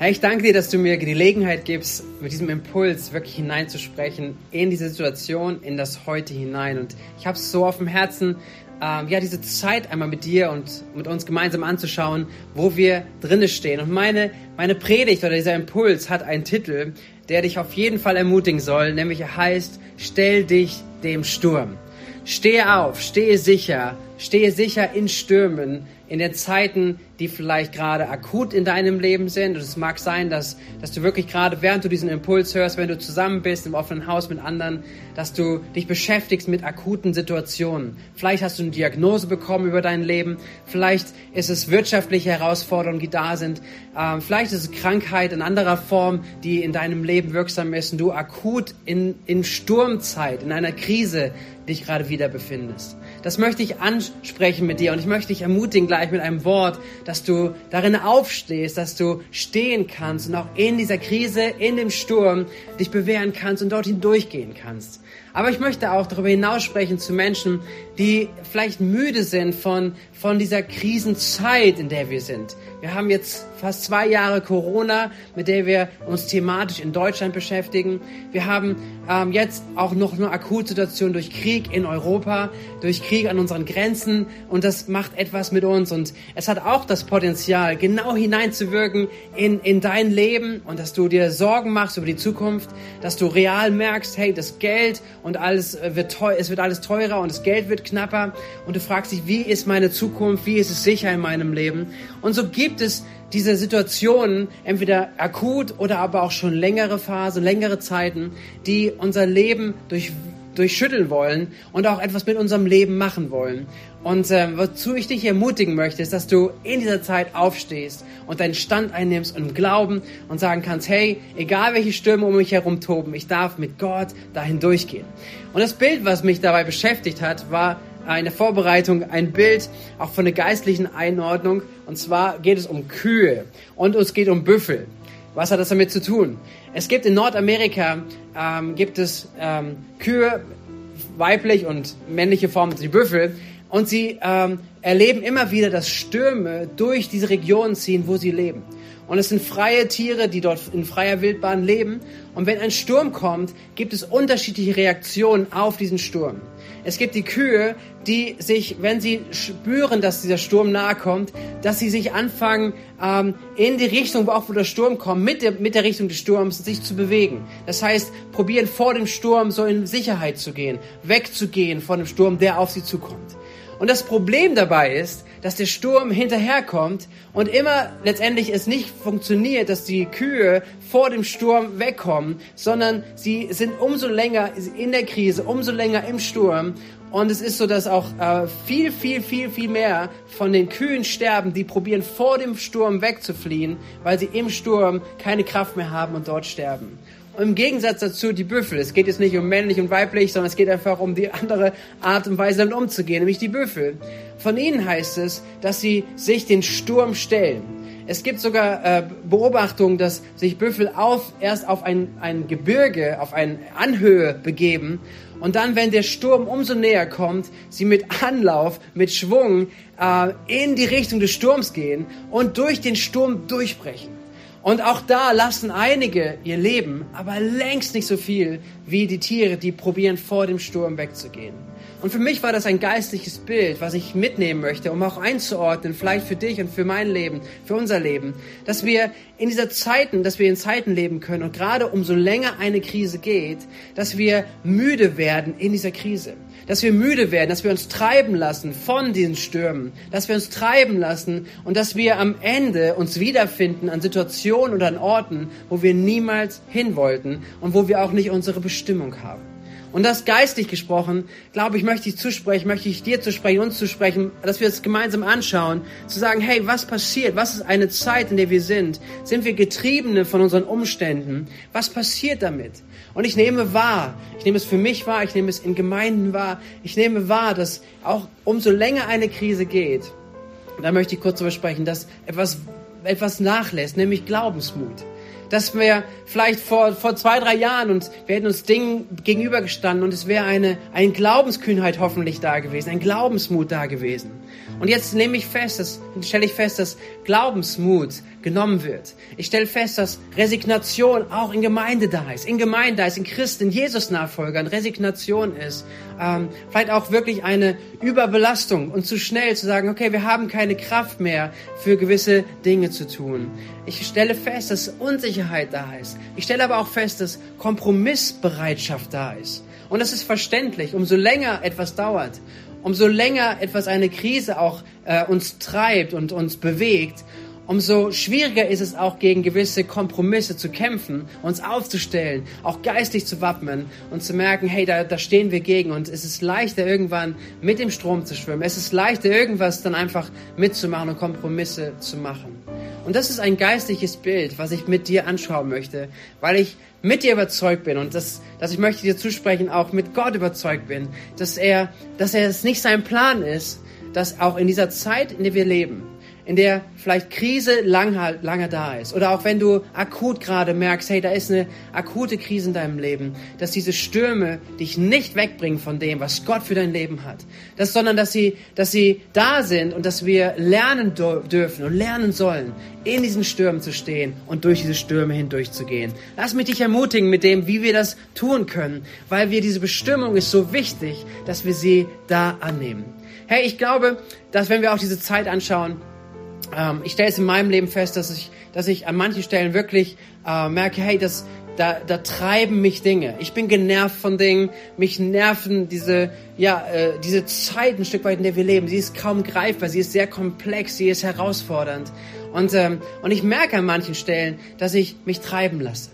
Herr, ich danke dir, dass du mir die Gelegenheit gibst, mit diesem Impuls wirklich hineinzusprechen in diese Situation, in das Heute hinein. Und ich habe es so auf dem Herzen, ähm, ja, diese Zeit einmal mit dir und mit uns gemeinsam anzuschauen, wo wir drinne stehen. Und meine, meine Predigt oder dieser Impuls hat einen Titel, der dich auf jeden Fall ermutigen soll, nämlich er heißt, stell dich dem Sturm. Stehe auf, stehe sicher, stehe sicher in Stürmen, in den Zeiten, die vielleicht gerade akut in deinem Leben sind. Und es mag sein, dass, dass du wirklich gerade, während du diesen Impuls hörst, wenn du zusammen bist im offenen Haus mit anderen, dass du dich beschäftigst mit akuten Situationen. Vielleicht hast du eine Diagnose bekommen über dein Leben. Vielleicht ist es wirtschaftliche Herausforderungen, die da sind. Ähm, vielleicht ist es Krankheit in anderer Form, die in deinem Leben wirksam ist und du akut in, in Sturmzeit, in einer Krise dich gerade wieder befindest. Das möchte ich ansprechen mit dir und ich möchte dich ermutigen gleich mit einem Wort, dass du darin aufstehst, dass du stehen kannst und auch in dieser Krise, in dem Sturm dich bewähren kannst und dorthin durchgehen kannst. Aber ich möchte auch darüber hinaus sprechen zu Menschen, die vielleicht müde sind von, von dieser Krisenzeit, in der wir sind. Wir haben jetzt fast zwei Jahre Corona, mit der wir uns thematisch in Deutschland beschäftigen. Wir haben ähm, jetzt auch noch eine Akutsituation durch Krieg in Europa, durch Krieg an unseren Grenzen. Und das macht etwas mit uns. Und es hat auch das Potenzial, genau hineinzuwirken in, in dein Leben. Und dass du dir Sorgen machst über die Zukunft, dass du real merkst, hey, das Geld und alles wird teuer, es wird alles teurer und das Geld wird knapper. Und du fragst dich, wie ist meine Zukunft, wie ist es sicher in meinem Leben? Und so gibt es diese Situationen, entweder akut oder aber auch schon längere Phasen, längere Zeiten, die unser Leben durch, durchschütteln wollen und auch etwas mit unserem Leben machen wollen. Und äh, wozu ich dich ermutigen möchte, ist, dass du in dieser Zeit aufstehst und deinen Stand einnimmst und Glauben und sagen kannst, hey, egal welche Stürme um mich herum toben, ich darf mit Gott dahin durchgehen. Und das Bild, was mich dabei beschäftigt hat, war eine Vorbereitung, ein Bild auch von der geistlichen Einordnung. Und zwar geht es um Kühe und es geht um Büffel. Was hat das damit zu tun? Es gibt in Nordamerika ähm, gibt es ähm, Kühe, weiblich und männliche Formen, die Büffel, und sie ähm, erleben immer wieder, dass Stürme durch diese Regionen ziehen, wo sie leben. Und es sind freie Tiere, die dort in freier Wildbahn leben. Und wenn ein Sturm kommt, gibt es unterschiedliche Reaktionen auf diesen Sturm. Es gibt die Kühe, die sich, wenn sie spüren, dass dieser Sturm nahe kommt, dass sie sich anfangen, ähm, in die Richtung, wo auch wo der Sturm kommt, mit der, mit der Richtung des Sturms, sich zu bewegen. Das heißt, probieren vor dem Sturm so in Sicherheit zu gehen, wegzugehen von dem Sturm, der auf sie zukommt. Und das Problem dabei ist, dass der Sturm hinterherkommt und immer letztendlich es nicht funktioniert, dass die Kühe vor dem Sturm wegkommen, sondern sie sind umso länger in der Krise, umso länger im Sturm. Und es ist so, dass auch äh, viel, viel, viel, viel mehr von den Kühen sterben, die probieren vor dem Sturm wegzufliehen, weil sie im Sturm keine Kraft mehr haben und dort sterben. Im Gegensatz dazu die Büffel. Es geht jetzt nicht um männlich und weiblich, sondern es geht einfach um die andere Art und Weise damit umzugehen, nämlich die Büffel. Von ihnen heißt es, dass sie sich den Sturm stellen. Es gibt sogar äh, Beobachtungen, dass sich Büffel auf, erst auf ein, ein Gebirge, auf eine Anhöhe begeben und dann, wenn der Sturm umso näher kommt, sie mit Anlauf, mit Schwung äh, in die Richtung des Sturms gehen und durch den Sturm durchbrechen. Und auch da lassen einige ihr Leben, aber längst nicht so viel wie die Tiere, die probieren vor dem Sturm wegzugehen. Und für mich war das ein geistliches Bild, was ich mitnehmen möchte, um auch einzuordnen, vielleicht für dich und für mein Leben, für unser Leben, dass wir in dieser Zeiten, dass wir in Zeiten leben können. Und gerade umso länger eine Krise geht, dass wir müde werden in dieser Krise, dass wir müde werden, dass wir uns treiben lassen von diesen Stürmen, dass wir uns treiben lassen und dass wir am Ende uns wiederfinden an Situationen oder an Orten, wo wir niemals hin wollten und wo wir auch nicht unsere Bestimmung haben. Und das geistlich gesprochen, glaube ich, möchte ich zusprechen, möchte ich dir zu sprechen, uns zu sprechen, dass wir es gemeinsam anschauen, zu sagen, hey, was passiert? Was ist eine Zeit, in der wir sind? Sind wir Getriebene von unseren Umständen? Was passiert damit? Und ich nehme wahr, ich nehme es für mich wahr, ich nehme es in Gemeinden wahr, ich nehme wahr, dass auch umso länger eine Krise geht, da möchte ich kurz darüber sprechen, dass etwas, etwas nachlässt, nämlich Glaubensmut dass wir vielleicht vor, vor zwei, drei Jahren und wir hätten uns Dingen gegenübergestanden und es wäre eine, eine Glaubenskühnheit hoffentlich da gewesen, ein Glaubensmut da gewesen. Und jetzt nehme ich fest, dass, stelle ich fest, dass Glaubensmut genommen wird. Ich stelle fest, dass Resignation auch in Gemeinde da ist, in Gemeinde da ist, in Christen, in Jesus-Nachfolgern Resignation ist. Ähm, vielleicht auch wirklich eine Überbelastung und zu schnell zu sagen, okay, wir haben keine Kraft mehr für gewisse Dinge zu tun. Ich stelle fest, dass Unsicherheit da ist. Ich stelle aber auch fest, dass Kompromissbereitschaft da ist. Und das ist verständlich. Umso länger etwas dauert, umso länger etwas eine Krise auch äh, uns treibt und uns bewegt, umso schwieriger ist es auch gegen gewisse Kompromisse zu kämpfen, uns aufzustellen, auch geistig zu wappnen und zu merken, hey, da, da stehen wir gegen und es ist leichter irgendwann mit dem Strom zu schwimmen. Es ist leichter irgendwas dann einfach mitzumachen und Kompromisse zu machen. Und das ist ein geistliches Bild, was ich mit dir anschauen möchte, weil ich mit dir überzeugt bin und dass, dass ich möchte dir zusprechen, auch mit Gott überzeugt bin, dass er, dass er es nicht sein Plan ist, dass auch in dieser Zeit, in der wir leben, in der vielleicht Krise lange, lange da ist. Oder auch wenn du akut gerade merkst, hey, da ist eine akute Krise in deinem Leben, dass diese Stürme dich nicht wegbringen von dem, was Gott für dein Leben hat. Das, sondern dass sie, dass sie da sind und dass wir lernen dürfen und lernen sollen, in diesen Stürmen zu stehen und durch diese Stürme hindurch zu gehen. Lass mich dich ermutigen mit dem, wie wir das tun können, weil wir diese Bestimmung ist so wichtig, dass wir sie da annehmen. Hey, ich glaube, dass wenn wir auch diese Zeit anschauen, ähm, ich stelle es in meinem Leben fest, dass ich, dass ich an manchen Stellen wirklich äh, merke, hey, das, da, da treiben mich Dinge. Ich bin genervt von Dingen. Mich nerven diese, ja, äh, diese Zeit ein Stück weit, in der wir leben. Sie ist kaum greifbar. Sie ist sehr komplex. Sie ist herausfordernd. Und, ähm, und ich merke an manchen Stellen, dass ich mich treiben lasse.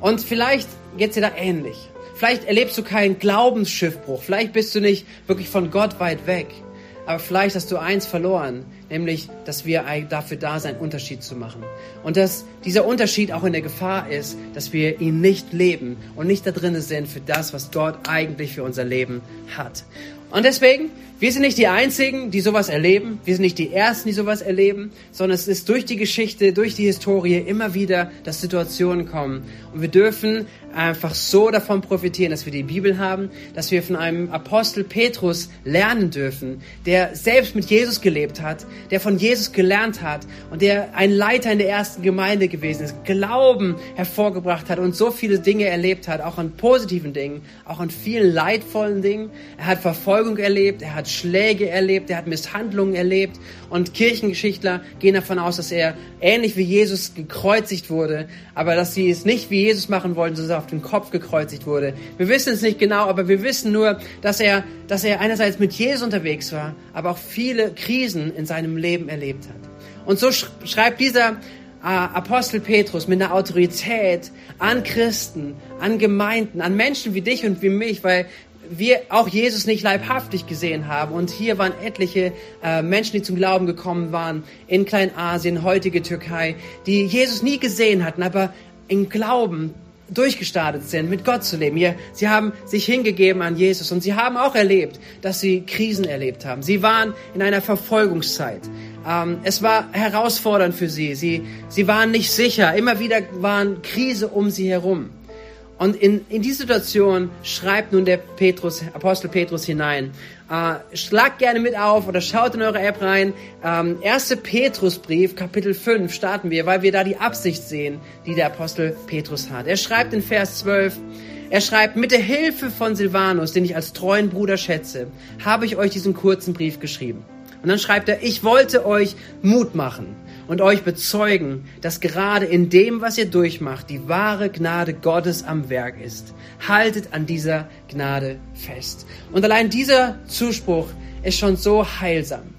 Und vielleicht geht's dir da ähnlich. Vielleicht erlebst du keinen Glaubensschiffbruch. Vielleicht bist du nicht wirklich von Gott weit weg. Aber vielleicht hast du eins verloren, nämlich, dass wir dafür da sind, Unterschied zu machen. Und dass dieser Unterschied auch in der Gefahr ist, dass wir ihn nicht leben und nicht da drinnen sind für das, was Gott eigentlich für unser Leben hat. Und deswegen, wir sind nicht die Einzigen, die sowas erleben. Wir sind nicht die Ersten, die sowas erleben, sondern es ist durch die Geschichte, durch die Historie immer wieder, dass Situationen kommen. Und wir dürfen einfach so davon profitieren, dass wir die Bibel haben, dass wir von einem Apostel Petrus lernen dürfen, der selbst mit Jesus gelebt hat, der von Jesus gelernt hat und der ein Leiter in der ersten Gemeinde gewesen ist, Glauben hervorgebracht hat und so viele Dinge erlebt hat, auch an positiven Dingen, auch an vielen leidvollen Dingen. Er hat Verfolgung erlebt, er hat Schläge erlebt, er hat Misshandlungen erlebt und Kirchengeschichtler gehen davon aus, dass er ähnlich wie Jesus gekreuzigt wurde, aber dass sie es nicht wie Jesus machen wollten, sondern auf den Kopf gekreuzigt wurde. Wir wissen es nicht genau, aber wir wissen nur, dass er, dass er einerseits mit Jesus unterwegs war, aber auch viele Krisen in seinem Leben erlebt hat. Und so schreibt dieser äh, Apostel Petrus mit einer Autorität an Christen, an Gemeinden, an Menschen wie dich und wie mich, weil wir auch Jesus nicht leibhaftig gesehen haben. Und hier waren etliche äh, Menschen, die zum Glauben gekommen waren in Kleinasien, heutige Türkei, die Jesus nie gesehen hatten, aber im Glauben durchgestartet sind, mit Gott zu leben. Sie haben sich hingegeben an Jesus und sie haben auch erlebt, dass sie Krisen erlebt haben. Sie waren in einer Verfolgungszeit. Ähm, es war herausfordernd für sie. sie. Sie waren nicht sicher. Immer wieder waren Krise um sie herum. Und in, in die Situation schreibt nun der Petrus, Apostel Petrus hinein. Äh, schlagt gerne mit auf oder schaut in eure App rein. Ähm, 1. Petrusbrief, Kapitel 5 starten wir, weil wir da die Absicht sehen, die der Apostel Petrus hat. Er schreibt in Vers 12, er schreibt, mit der Hilfe von Silvanus, den ich als treuen Bruder schätze, habe ich euch diesen kurzen Brief geschrieben. Und dann schreibt er, ich wollte euch Mut machen und euch bezeugen, dass gerade in dem, was ihr durchmacht, die wahre Gnade Gottes am Werk ist. Haltet an dieser Gnade fest. Und allein dieser Zuspruch ist schon so heilsam,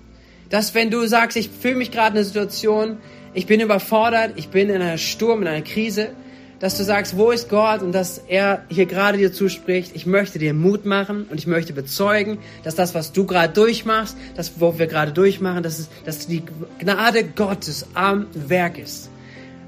dass wenn du sagst, ich fühle mich gerade in einer Situation, ich bin überfordert, ich bin in einer Sturm, in einer Krise, dass du sagst, wo ist Gott und dass er hier gerade dir zuspricht, ich möchte dir Mut machen und ich möchte bezeugen, dass das, was du gerade durchmachst, das, wo wir gerade durchmachen, dass, es, dass die Gnade Gottes am Werk ist.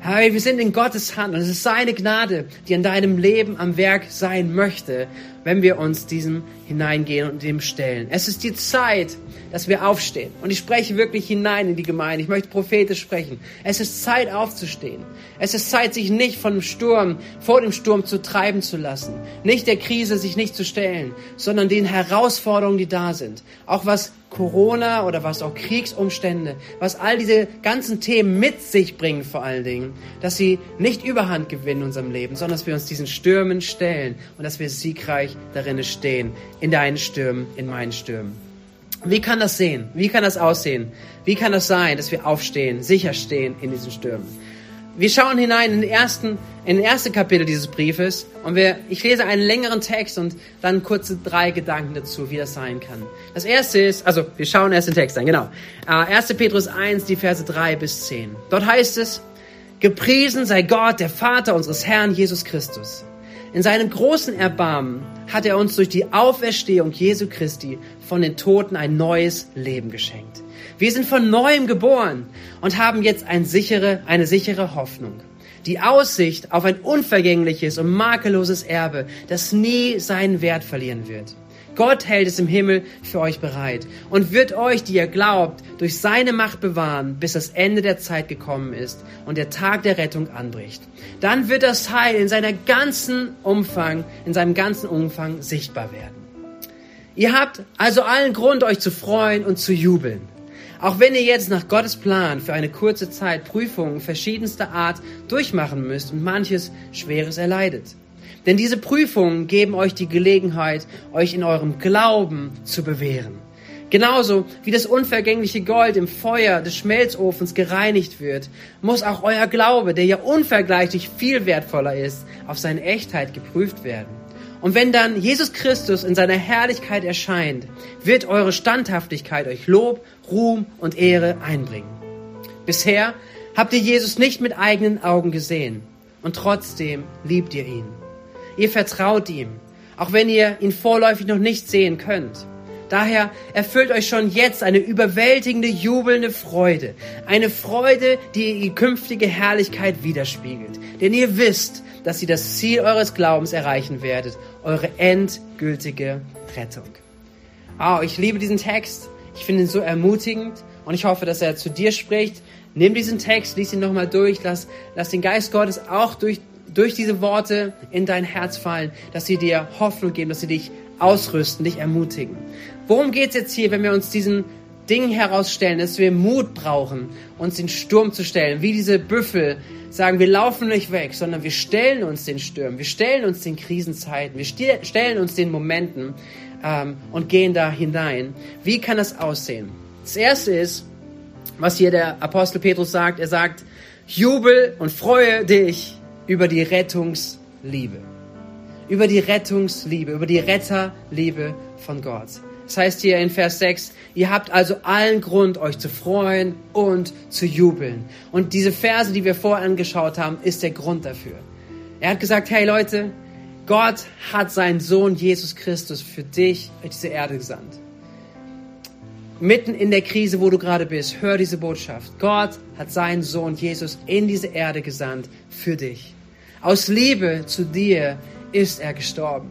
Hey, wir sind in Gottes Hand und es ist seine Gnade, die in deinem Leben am Werk sein möchte, wenn wir uns diesem hineingehen und dem stellen. Es ist die Zeit, dass wir aufstehen. Und ich spreche wirklich hinein in die Gemeinde. Ich möchte prophetisch sprechen. Es ist Zeit aufzustehen. Es ist Zeit, sich nicht von dem Sturm, vor dem Sturm zu treiben zu lassen. Nicht der Krise sich nicht zu stellen, sondern den Herausforderungen, die da sind. Auch was Corona oder was auch Kriegsumstände, was all diese ganzen Themen mit sich bringen vor allen Dingen, dass sie nicht überhand gewinnen in unserem Leben, sondern dass wir uns diesen Stürmen stellen und dass wir siegreich darin stehen, in deinen Stürmen, in meinen Stürmen. Wie kann das sehen? Wie kann das aussehen? Wie kann das sein, dass wir aufstehen, sicher stehen in diesen Stürmen? Wir schauen hinein in den ersten, in den ersten Kapitel dieses Briefes und wir, ich lese einen längeren Text und dann kurze drei Gedanken dazu, wie das sein kann. Das erste ist, also wir schauen erst den Text an, genau. 1. Äh, Petrus 1, die Verse 3 bis 10. Dort heißt es, Gepriesen sei Gott, der Vater unseres Herrn Jesus Christus. In seinem großen Erbarmen hat er uns durch die Auferstehung Jesu Christi von den Toten ein neues Leben geschenkt. Wir sind von neuem geboren und haben jetzt ein sichere, eine sichere Hoffnung. Die Aussicht auf ein unvergängliches und makelloses Erbe, das nie seinen Wert verlieren wird. Gott hält es im Himmel für euch bereit und wird euch, die ihr glaubt, durch seine Macht bewahren, bis das Ende der Zeit gekommen ist und der Tag der Rettung anbricht. Dann wird das Heil in seiner ganzen Umfang, in seinem ganzen Umfang sichtbar werden. Ihr habt also allen Grund, euch zu freuen und zu jubeln. Auch wenn ihr jetzt nach Gottes Plan für eine kurze Zeit Prüfungen verschiedenster Art durchmachen müsst und manches Schweres erleidet. Denn diese Prüfungen geben euch die Gelegenheit, euch in eurem Glauben zu bewähren. Genauso wie das unvergängliche Gold im Feuer des Schmelzofens gereinigt wird, muss auch euer Glaube, der ja unvergleichlich viel wertvoller ist, auf seine Echtheit geprüft werden. Und wenn dann Jesus Christus in seiner Herrlichkeit erscheint, wird eure Standhaftigkeit euch Lob, Ruhm und Ehre einbringen. Bisher habt ihr Jesus nicht mit eigenen Augen gesehen und trotzdem liebt ihr ihn. Ihr vertraut ihm, auch wenn ihr ihn vorläufig noch nicht sehen könnt. Daher erfüllt euch schon jetzt eine überwältigende, jubelnde Freude. Eine Freude, die die künftige Herrlichkeit widerspiegelt. Denn ihr wisst, dass ihr das Ziel eures Glaubens erreichen werdet. Eure endgültige Rettung. Oh, ich liebe diesen Text. Ich finde ihn so ermutigend und ich hoffe, dass er zu dir spricht. Nimm diesen Text, lies ihn nochmal durch, lass, lass den Geist Gottes auch durch, durch diese Worte in dein Herz fallen, dass sie dir Hoffnung geben, dass sie dich ausrüsten, dich ermutigen. Worum geht es jetzt hier, wenn wir uns diesen Dingen herausstellen, dass wir Mut brauchen, uns den Sturm zu stellen, wie diese Büffel sagen, wir laufen nicht weg, sondern wir stellen uns den Stürmen, wir stellen uns den Krisenzeiten, wir stellen uns den Momenten ähm, und gehen da hinein. Wie kann das aussehen? Das erste ist, was hier der Apostel Petrus sagt, er sagt, jubel und freue dich über die Rettungsliebe über die Rettungsliebe, über die Retterliebe von Gott. Das heißt hier in Vers 6, ihr habt also allen Grund, euch zu freuen und zu jubeln. Und diese Verse, die wir vorher angeschaut haben, ist der Grund dafür. Er hat gesagt, hey Leute, Gott hat seinen Sohn Jesus Christus für dich auf diese Erde gesandt. Mitten in der Krise, wo du gerade bist, hör diese Botschaft. Gott hat seinen Sohn Jesus in diese Erde gesandt für dich. Aus Liebe zu dir ist er gestorben.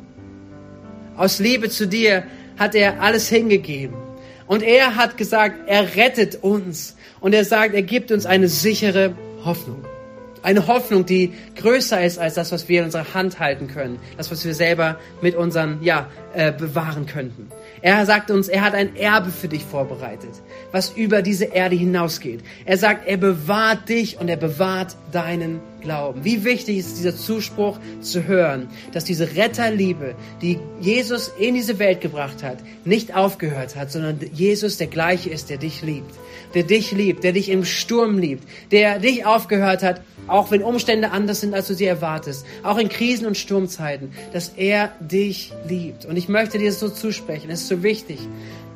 Aus Liebe zu dir hat er alles hingegeben. Und er hat gesagt, er rettet uns. Und er sagt, er gibt uns eine sichere Hoffnung. Eine Hoffnung, die größer ist als das, was wir in unserer Hand halten können. Das, was wir selber mit unseren, ja, äh, bewahren könnten. Er sagt uns, er hat ein Erbe für dich vorbereitet, was über diese Erde hinausgeht. Er sagt, er bewahrt dich und er bewahrt deinen Glauben. Wie wichtig ist dieser Zuspruch zu hören, dass diese Retterliebe, die Jesus in diese Welt gebracht hat, nicht aufgehört hat, sondern Jesus der gleiche ist, der dich liebt. Der dich liebt, der dich im Sturm liebt, der dich aufgehört hat, auch wenn Umstände anders sind, als du sie erwartest, auch in Krisen und Sturmzeiten, dass er dich liebt. Und ich möchte dir das so zusprechen, es ist so wichtig.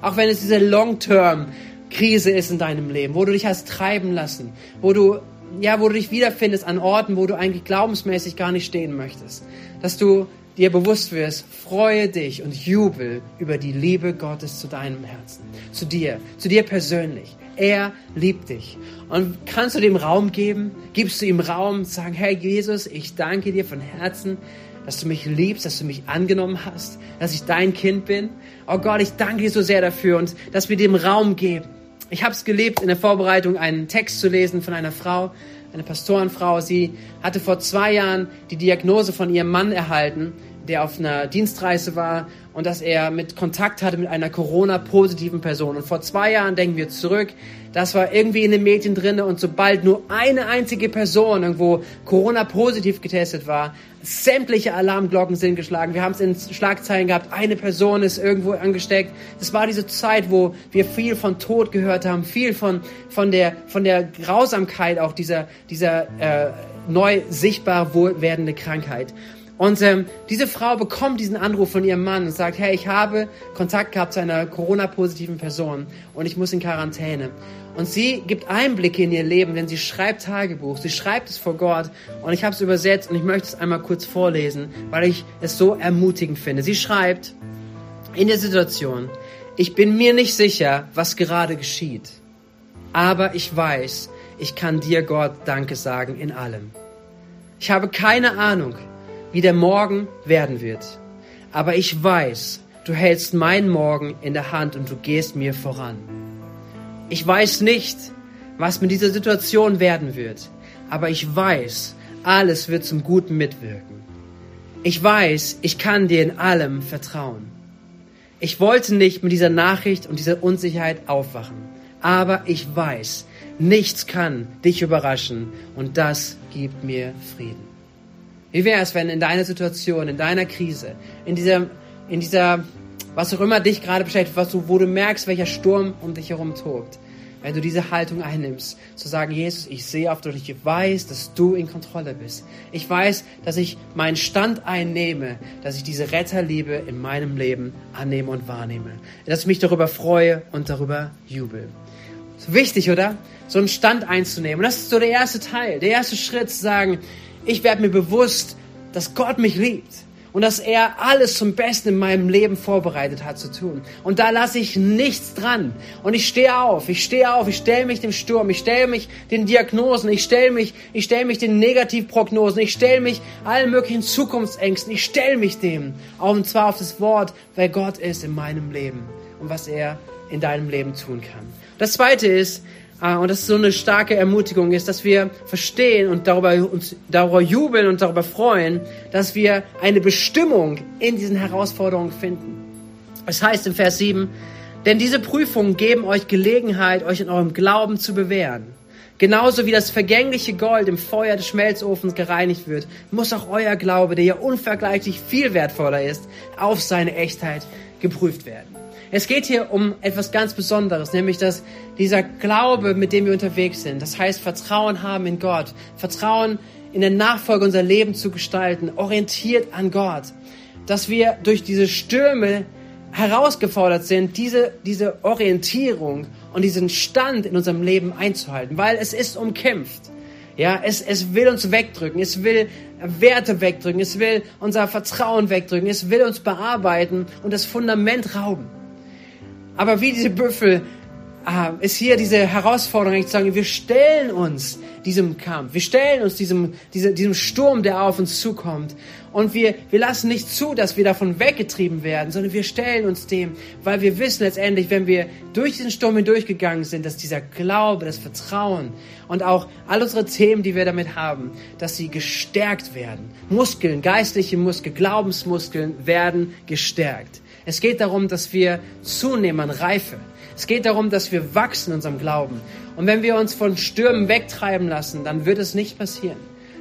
Auch wenn es diese Long-Term-Krise ist in deinem Leben, wo du dich hast treiben lassen, wo du ja, wo du dich wiederfindest an Orten, wo du eigentlich glaubensmäßig gar nicht stehen möchtest. Dass du dir bewusst wirst, freue dich und jubel über die Liebe Gottes zu deinem Herzen, zu dir, zu dir persönlich. Er liebt dich. Und kannst du dem Raum geben? Gibst du ihm Raum, sagen, hey Jesus, ich danke dir von Herzen, dass du mich liebst, dass du mich angenommen hast, dass ich dein Kind bin. Oh Gott, ich danke dir so sehr dafür und dass wir dem Raum geben. Ich habe es gelebt, in der Vorbereitung einen Text zu lesen von einer Frau, eine Pastorenfrau. Sie hatte vor zwei Jahren die Diagnose von ihrem Mann erhalten, der auf einer Dienstreise war und dass er mit Kontakt hatte mit einer Corona-positiven Person. Und vor zwei Jahren denken wir zurück, das war irgendwie in den Medien drin und sobald nur eine einzige Person irgendwo Corona-positiv getestet war, sämtliche Alarmglocken sind geschlagen. Wir haben es in Schlagzeilen gehabt, eine Person ist irgendwo angesteckt. Das war diese Zeit, wo wir viel von Tod gehört haben, viel von, von, der, von der Grausamkeit auch dieser, dieser äh, neu sichtbar werdende Krankheit. Und ähm, diese Frau bekommt diesen Anruf von ihrem Mann und sagt, hey, ich habe Kontakt gehabt zu einer Corona-positiven Person und ich muss in Quarantäne. Und sie gibt Einblicke in ihr Leben, denn sie schreibt Tagebuch, sie schreibt es vor Gott und ich habe es übersetzt und ich möchte es einmal kurz vorlesen, weil ich es so ermutigend finde. Sie schreibt in der Situation, ich bin mir nicht sicher, was gerade geschieht, aber ich weiß, ich kann dir Gott Danke sagen in allem. Ich habe keine Ahnung, wie der Morgen werden wird. Aber ich weiß, du hältst meinen Morgen in der Hand und du gehst mir voran. Ich weiß nicht, was mit dieser Situation werden wird, aber ich weiß, alles wird zum Guten mitwirken. Ich weiß, ich kann dir in allem vertrauen. Ich wollte nicht mit dieser Nachricht und dieser Unsicherheit aufwachen, aber ich weiß, nichts kann dich überraschen und das gibt mir Frieden. Wie wäre es, wenn in deiner Situation, in deiner Krise, in dieser, in dieser, was auch immer dich gerade beschäftigt, was du, wo du merkst, welcher Sturm um dich herum tobt, wenn du diese Haltung einnimmst, zu sagen, Jesus, ich sehe auf dich, ich weiß, dass du in Kontrolle bist. Ich weiß, dass ich meinen Stand einnehme, dass ich diese Retterliebe in meinem Leben annehme und wahrnehme. Dass ich mich darüber freue und darüber jubel. Wichtig, oder? So einen Stand einzunehmen. Und das ist so der erste Teil, der erste Schritt zu sagen, ich werde mir bewusst, dass Gott mich liebt und dass er alles zum Besten in meinem Leben vorbereitet hat zu tun. Und da lasse ich nichts dran. Und ich stehe auf, ich stehe auf, ich stelle mich dem Sturm, ich stelle mich den Diagnosen, ich stelle mich, ich stelle mich den Negativprognosen, ich stelle mich allen möglichen Zukunftsängsten, ich stelle mich dem. Und zwar auf das Wort, wer Gott ist in meinem Leben und was er in deinem Leben tun kann. Das zweite ist, und das ist so eine starke Ermutigung ist, dass wir verstehen und darüber, uns darüber jubeln und darüber freuen, dass wir eine Bestimmung in diesen Herausforderungen finden. Es heißt im Vers 7, denn diese Prüfungen geben euch Gelegenheit, euch in eurem Glauben zu bewähren. Genauso wie das vergängliche Gold im Feuer des Schmelzofens gereinigt wird, muss auch euer Glaube, der ja unvergleichlich viel wertvoller ist, auf seine Echtheit geprüft werden. Es geht hier um etwas ganz Besonderes, nämlich dass dieser Glaube, mit dem wir unterwegs sind, das heißt Vertrauen haben in Gott, Vertrauen in der Nachfolge unser Leben zu gestalten, orientiert an Gott, dass wir durch diese Stürme herausgefordert sind, diese, diese Orientierung und diesen Stand in unserem Leben einzuhalten, weil es ist umkämpft. Ja, es, es will uns wegdrücken, es will Werte wegdrücken, es will unser Vertrauen wegdrücken, es will uns bearbeiten und das Fundament rauben. Aber wie diese Büffel äh, ist hier diese Herausforderung, ich sage, wir stellen uns diesem Kampf, wir stellen uns diesem, diese, diesem Sturm, der auf uns zukommt. Und wir, wir lassen nicht zu, dass wir davon weggetrieben werden, sondern wir stellen uns dem, weil wir wissen letztendlich, wenn wir durch diesen Sturm hindurchgegangen sind, dass dieser Glaube, das Vertrauen und auch all unsere Themen, die wir damit haben, dass sie gestärkt werden. Muskeln, geistliche Muskeln, Glaubensmuskeln werden gestärkt. Es geht darum, dass wir zunehmen an Reife. Es geht darum, dass wir wachsen in unserem Glauben. Und wenn wir uns von Stürmen wegtreiben lassen, dann wird es nicht passieren.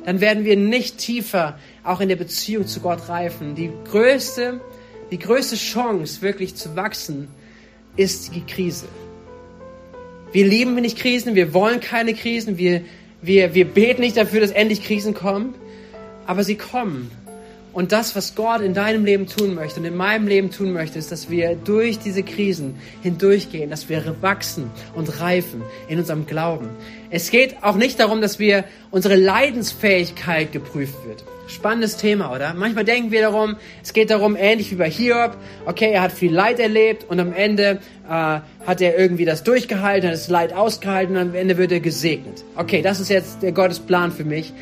Dann werden wir nicht tiefer auch in der Beziehung zu Gott reifen. Die größte, die größte Chance, wirklich zu wachsen, ist die Krise. Wir lieben nicht Krisen, wir wollen keine Krisen, wir, wir, wir beten nicht dafür, dass endlich Krisen kommen, aber sie kommen. Und das, was Gott in deinem Leben tun möchte und in meinem Leben tun möchte, ist, dass wir durch diese Krisen hindurchgehen, dass wir wachsen und reifen in unserem Glauben. Es geht auch nicht darum, dass wir unsere Leidensfähigkeit geprüft wird. Spannendes Thema, oder? Manchmal denken wir darum, es geht darum, ähnlich wie bei Hiob, okay, er hat viel Leid erlebt und am Ende äh, hat er irgendwie das durchgehalten, hat das Leid ausgehalten und am Ende wird er gesegnet. Okay, das ist jetzt der Gottes Plan für mich.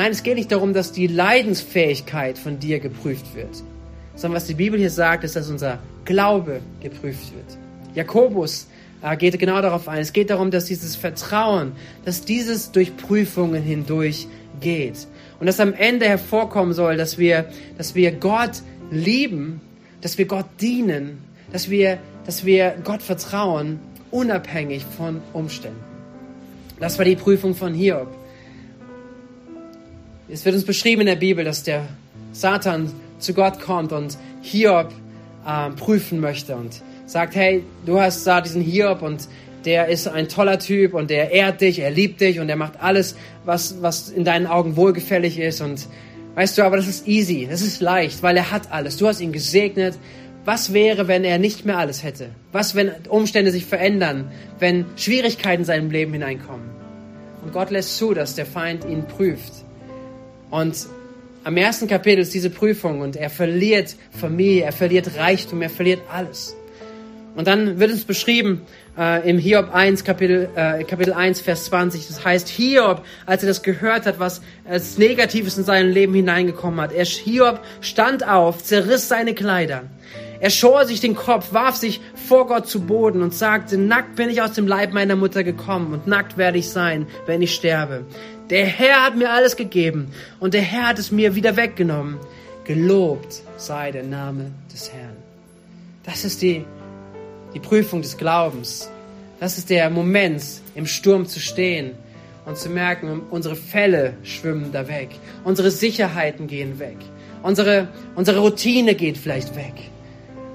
Nein, es geht nicht darum, dass die Leidensfähigkeit von dir geprüft wird, sondern was die Bibel hier sagt, ist, dass unser Glaube geprüft wird. Jakobus äh, geht genau darauf ein. Es geht darum, dass dieses Vertrauen, dass dieses durch Prüfungen hindurch geht. Und dass am Ende hervorkommen soll, dass wir, dass wir Gott lieben, dass wir Gott dienen, dass wir, dass wir Gott vertrauen, unabhängig von Umständen. Das war die Prüfung von Hiob. Es wird uns beschrieben in der Bibel, dass der Satan zu Gott kommt und Hiob äh, prüfen möchte und sagt, hey, du hast da diesen Hiob und der ist ein toller Typ und der ehrt dich, er liebt dich und er macht alles, was, was in deinen Augen wohlgefällig ist. Und weißt du, aber das ist easy, das ist leicht, weil er hat alles. Du hast ihn gesegnet. Was wäre, wenn er nicht mehr alles hätte? Was, wenn Umstände sich verändern, wenn Schwierigkeiten in seinem Leben hineinkommen? Und Gott lässt zu, dass der Feind ihn prüft. Und am ersten Kapitel ist diese Prüfung und er verliert Familie, er verliert Reichtum, er verliert alles. Und dann wird uns beschrieben äh, im Hiob 1, Kapitel, äh, Kapitel 1, Vers 20. Das heißt, Hiob, als er das gehört hat, was als Negatives in sein Leben hineingekommen hat, er, Hiob stand auf, zerriss seine Kleider. Er schor sich den Kopf, warf sich vor Gott zu Boden und sagte, nackt bin ich aus dem Leib meiner Mutter gekommen und nackt werde ich sein, wenn ich sterbe. Der Herr hat mir alles gegeben und der Herr hat es mir wieder weggenommen. Gelobt sei der Name des Herrn. Das ist die die Prüfung des Glaubens. Das ist der Moment, im Sturm zu stehen und zu merken, unsere Fälle schwimmen da weg. Unsere Sicherheiten gehen weg. Unsere, unsere Routine geht vielleicht weg.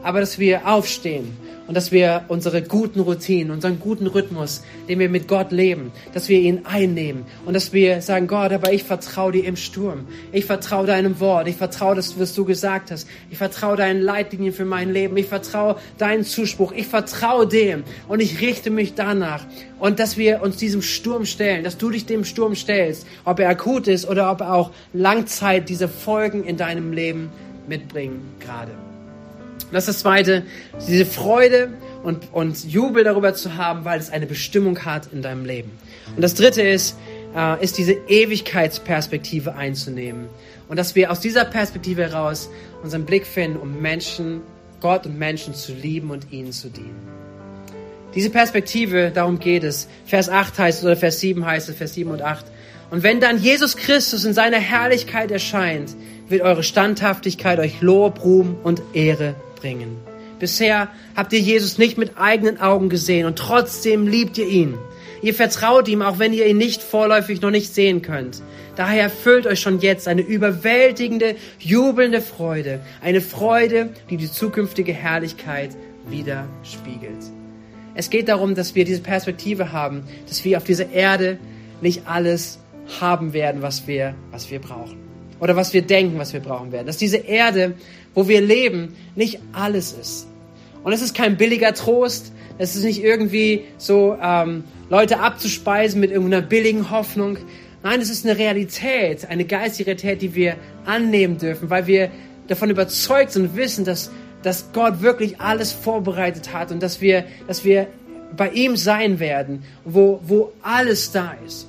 Aber dass wir aufstehen und dass wir unsere guten Routinen, unseren guten Rhythmus, den wir mit Gott leben, dass wir ihn einnehmen und dass wir sagen, Gott, aber ich vertraue dir im Sturm. Ich vertraue deinem Wort. Ich vertraue das, was du gesagt hast. Ich vertraue deinen Leitlinien für mein Leben. Ich vertraue deinen Zuspruch. Ich vertraue dem und ich richte mich danach. Und dass wir uns diesem Sturm stellen, dass du dich dem Sturm stellst, ob er akut ist oder ob er auch Langzeit diese Folgen in deinem Leben mitbringen gerade. Das ist das Zweite, diese Freude und, und Jubel darüber zu haben, weil es eine Bestimmung hat in deinem Leben. Und das Dritte ist, äh, ist diese Ewigkeitsperspektive einzunehmen. Und dass wir aus dieser Perspektive heraus unseren Blick finden, um Menschen, Gott und Menschen zu lieben und ihnen zu dienen. Diese Perspektive, darum geht es. Vers 8 heißt es, oder Vers 7 heißt es, Vers 7 und 8. Und wenn dann Jesus Christus in seiner Herrlichkeit erscheint, wird eure Standhaftigkeit euch Lob, Ruhm und Ehre bringen. Bisher habt ihr Jesus nicht mit eigenen Augen gesehen und trotzdem liebt ihr ihn. Ihr vertraut ihm, auch wenn ihr ihn nicht vorläufig noch nicht sehen könnt. Daher erfüllt euch schon jetzt eine überwältigende, jubelnde Freude. Eine Freude, die die zukünftige Herrlichkeit widerspiegelt. Es geht darum, dass wir diese Perspektive haben, dass wir auf dieser Erde nicht alles haben werden, was wir, was wir brauchen. Oder was wir denken, was wir brauchen werden. Dass diese Erde wo wir leben, nicht alles ist. Und es ist kein billiger Trost, es ist nicht irgendwie so ähm, Leute abzuspeisen mit irgendeiner billigen Hoffnung. Nein, es ist eine Realität, eine geistige Realität, die wir annehmen dürfen, weil wir davon überzeugt sind und wissen, dass, dass Gott wirklich alles vorbereitet hat und dass wir, dass wir bei ihm sein werden, wo, wo alles da ist.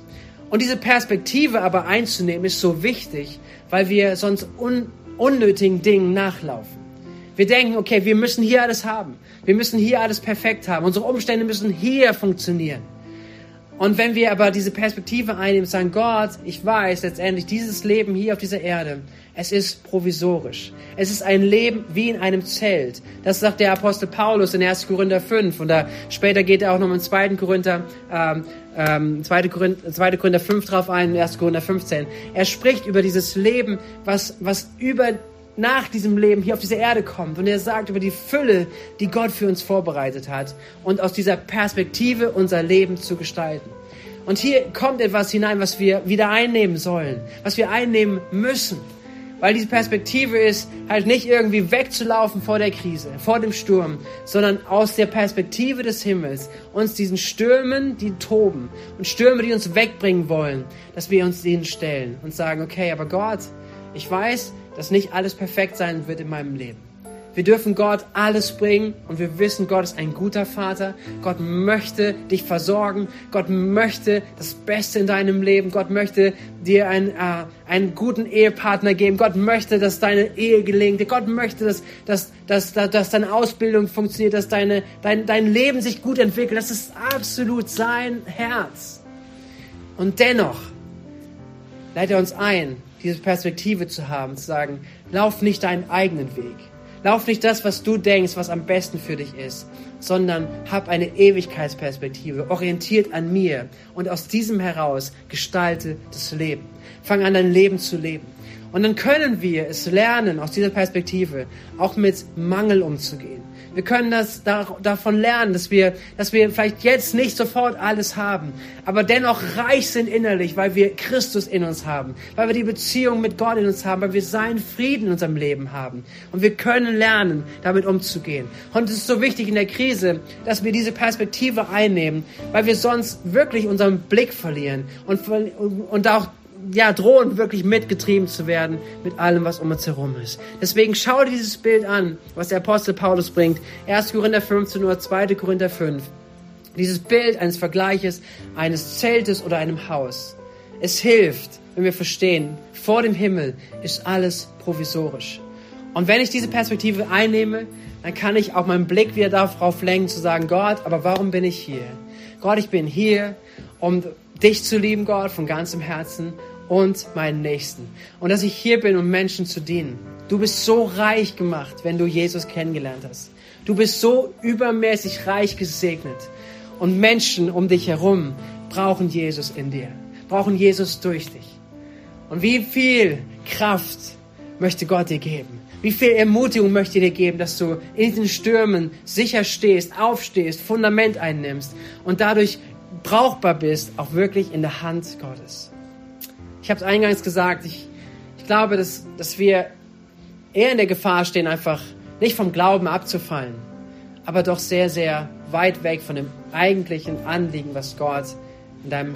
Und diese Perspektive aber einzunehmen, ist so wichtig, weil wir sonst un, unnötigen Dingen nachlaufen. Wir denken, okay, wir müssen hier alles haben. Wir müssen hier alles perfekt haben. Unsere Umstände müssen hier funktionieren. Und wenn wir aber diese Perspektive einnehmen sagen, Gott, ich weiß letztendlich, dieses Leben hier auf dieser Erde, es ist provisorisch. Es ist ein Leben wie in einem Zelt. Das sagt der Apostel Paulus in 1. Korinther 5. Und da später geht er auch noch im 2. Korinther, ähm, ähm, 2. Korinther, 2. Korinther 5 drauf ein, 1. Korinther 15. Er spricht über dieses Leben, was, was über nach diesem Leben hier auf diese Erde kommt. Und er sagt über die Fülle, die Gott für uns vorbereitet hat. Und aus dieser Perspektive unser Leben zu gestalten. Und hier kommt etwas hinein, was wir wieder einnehmen sollen, was wir einnehmen müssen. Weil diese Perspektive ist, halt nicht irgendwie wegzulaufen vor der Krise, vor dem Sturm, sondern aus der Perspektive des Himmels uns diesen Stürmen, die toben und Stürme, die uns wegbringen wollen, dass wir uns denen stellen und sagen, okay, aber Gott, ich weiß, dass nicht alles perfekt sein wird in meinem Leben. Wir dürfen Gott alles bringen und wir wissen, Gott ist ein guter Vater. Gott möchte dich versorgen. Gott möchte das Beste in deinem Leben. Gott möchte dir einen, äh, einen guten Ehepartner geben. Gott möchte, dass deine Ehe gelingt. Gott möchte, dass, dass, dass, dass, deine Ausbildung funktioniert, dass deine, dein, dein Leben sich gut entwickelt. Das ist absolut sein Herz. Und dennoch leite uns ein, diese Perspektive zu haben, zu sagen, lauf nicht deinen eigenen Weg. Lauf nicht das, was du denkst, was am besten für dich ist, sondern hab eine Ewigkeitsperspektive, orientiert an mir und aus diesem heraus gestalte das Leben. Fang an, dein Leben zu leben. Und dann können wir es lernen, aus dieser Perspektive auch mit Mangel umzugehen. Wir können das da, davon lernen, dass wir, dass wir vielleicht jetzt nicht sofort alles haben, aber dennoch reich sind innerlich, weil wir Christus in uns haben, weil wir die Beziehung mit Gott in uns haben, weil wir seinen Frieden in unserem Leben haben. Und wir können lernen, damit umzugehen. Und es ist so wichtig in der Krise, dass wir diese Perspektive einnehmen, weil wir sonst wirklich unseren Blick verlieren und, und auch ja, drohen wirklich mitgetrieben zu werden mit allem, was um uns herum ist. Deswegen schau dir dieses Bild an, was der Apostel Paulus bringt. 1. Korinther 15 oder 2. Korinther 5. Dieses Bild eines Vergleiches eines Zeltes oder einem Haus. Es hilft, wenn wir verstehen, vor dem Himmel ist alles provisorisch. Und wenn ich diese Perspektive einnehme, dann kann ich auch meinen Blick wieder darauf lenken, zu sagen, Gott, aber warum bin ich hier? Gott, ich bin hier, um dich zu lieben, Gott, von ganzem Herzen und meinen Nächsten. Und dass ich hier bin, um Menschen zu dienen. Du bist so reich gemacht, wenn du Jesus kennengelernt hast. Du bist so übermäßig reich gesegnet. Und Menschen um dich herum brauchen Jesus in dir, brauchen Jesus durch dich. Und wie viel Kraft möchte Gott dir geben? Wie viel Ermutigung möchte dir geben, dass du in den Stürmen sicher stehst, aufstehst, Fundament einnimmst und dadurch brauchbar bist, auch wirklich in der Hand Gottes. Ich habe es eingangs gesagt, ich, ich glaube, dass, dass wir eher in der Gefahr stehen, einfach nicht vom Glauben abzufallen, aber doch sehr, sehr weit weg von dem eigentlichen Anliegen, was Gott in deinem,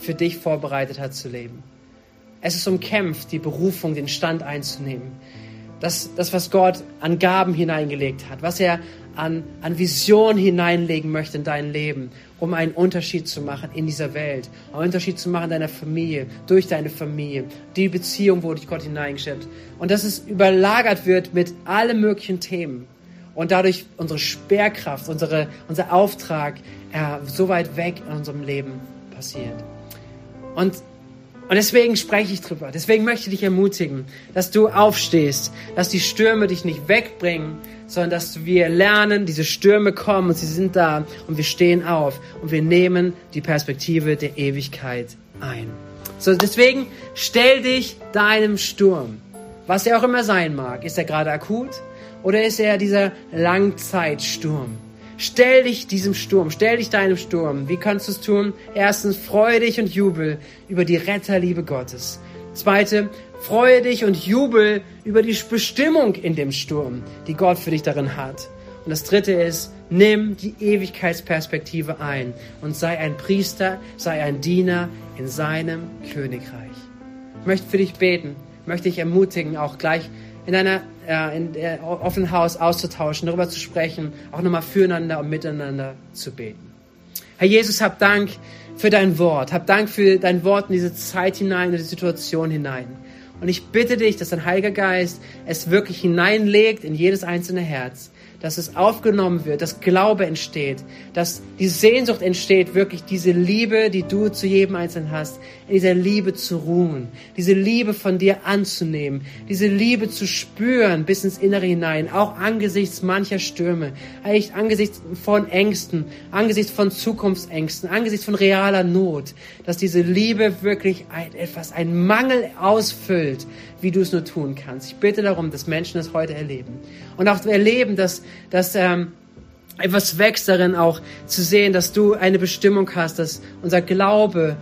für dich vorbereitet hat zu leben. Es ist umkämpft, die Berufung, den Stand einzunehmen. Das, das, was Gott an Gaben hineingelegt hat, was er an, an Vision hineinlegen möchte in dein Leben, um einen Unterschied zu machen in dieser Welt, einen Unterschied zu machen in deiner Familie, durch deine Familie, die Beziehung, wo dich Gott hineingestellt und dass es überlagert wird mit allen möglichen Themen. Und dadurch unsere Sperrkraft, unsere, unser Auftrag äh, so weit weg in unserem Leben passiert. Und und deswegen spreche ich drüber. Deswegen möchte ich dich ermutigen, dass du aufstehst, dass die Stürme dich nicht wegbringen, sondern dass wir lernen, diese Stürme kommen und sie sind da und wir stehen auf und wir nehmen die Perspektive der Ewigkeit ein. So, deswegen stell dich deinem Sturm, was er auch immer sein mag. Ist er gerade akut oder ist er dieser Langzeitsturm? Stell dich diesem Sturm, stell dich deinem Sturm. Wie kannst du es tun? Erstens, freue dich und jubel über die Retterliebe Gottes. Zweite, freue dich und jubel über die Bestimmung in dem Sturm, die Gott für dich darin hat. Und das dritte ist, nimm die Ewigkeitsperspektive ein und sei ein Priester, sei ein Diener in seinem Königreich. Ich möchte für dich beten, möchte dich ermutigen, auch gleich in einer äh, in der offenen Haus auszutauschen, darüber zu sprechen, auch nochmal füreinander und miteinander zu beten. Herr Jesus, hab Dank für dein Wort. Hab Dank für dein Wort in diese Zeit hinein, in die Situation hinein. Und ich bitte dich, dass dein Heiliger Geist es wirklich hineinlegt in jedes einzelne Herz, dass es aufgenommen wird, dass Glaube entsteht, dass die Sehnsucht entsteht, wirklich diese Liebe, die du zu jedem Einzelnen hast, in dieser Liebe zu ruhen, diese Liebe von dir anzunehmen, diese Liebe zu spüren bis ins Innere hinein, auch angesichts mancher Stürme, eigentlich angesichts von Ängsten, angesichts von Zukunftsängsten, angesichts von realer Not, dass diese Liebe wirklich ein, etwas, ein Mangel ausfüllt, wie du es nur tun kannst. Ich bitte darum, dass Menschen das heute erleben. Und auch erleben, dass, dass ähm, etwas wächst darin auch zu sehen, dass du eine Bestimmung hast, dass unser Glaube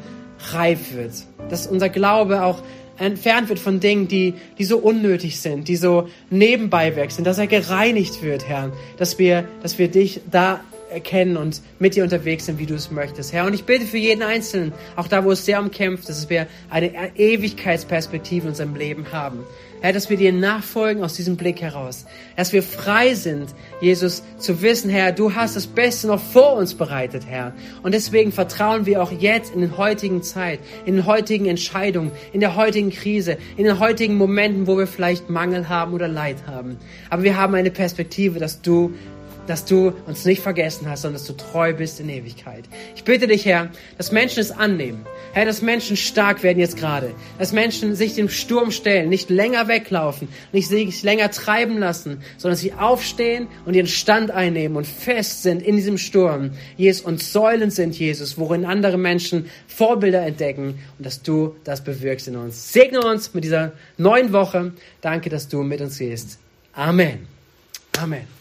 reif wird, dass unser Glaube auch entfernt wird von Dingen, die, die so unnötig sind, die so nebenbei wechseln, dass er gereinigt wird, Herr, dass wir, dass wir dich da erkennen und mit dir unterwegs sind, wie du es möchtest, Herr. Und ich bitte für jeden Einzelnen, auch da, wo es sehr umkämpft, dass wir eine Ewigkeitsperspektive in unserem Leben haben. Herr, dass wir dir nachfolgen aus diesem Blick heraus. Dass wir frei sind, Jesus, zu wissen, Herr, du hast das Beste noch vor uns bereitet, Herr. Und deswegen vertrauen wir auch jetzt in den heutigen Zeit, in den heutigen Entscheidungen, in der heutigen Krise, in den heutigen Momenten, wo wir vielleicht Mangel haben oder Leid haben. Aber wir haben eine Perspektive, dass du dass du uns nicht vergessen hast, sondern dass du treu bist in Ewigkeit. Ich bitte dich, Herr, dass Menschen es annehmen. Herr, dass Menschen stark werden jetzt gerade. Dass Menschen sich dem Sturm stellen, nicht länger weglaufen, nicht sich länger treiben lassen, sondern dass sie aufstehen und ihren Stand einnehmen und fest sind in diesem Sturm. Jesus, und Säulen sind, Jesus, worin andere Menschen Vorbilder entdecken und dass du das bewirkst in uns. Segne uns mit dieser neuen Woche. Danke, dass du mit uns gehst. Amen. Amen.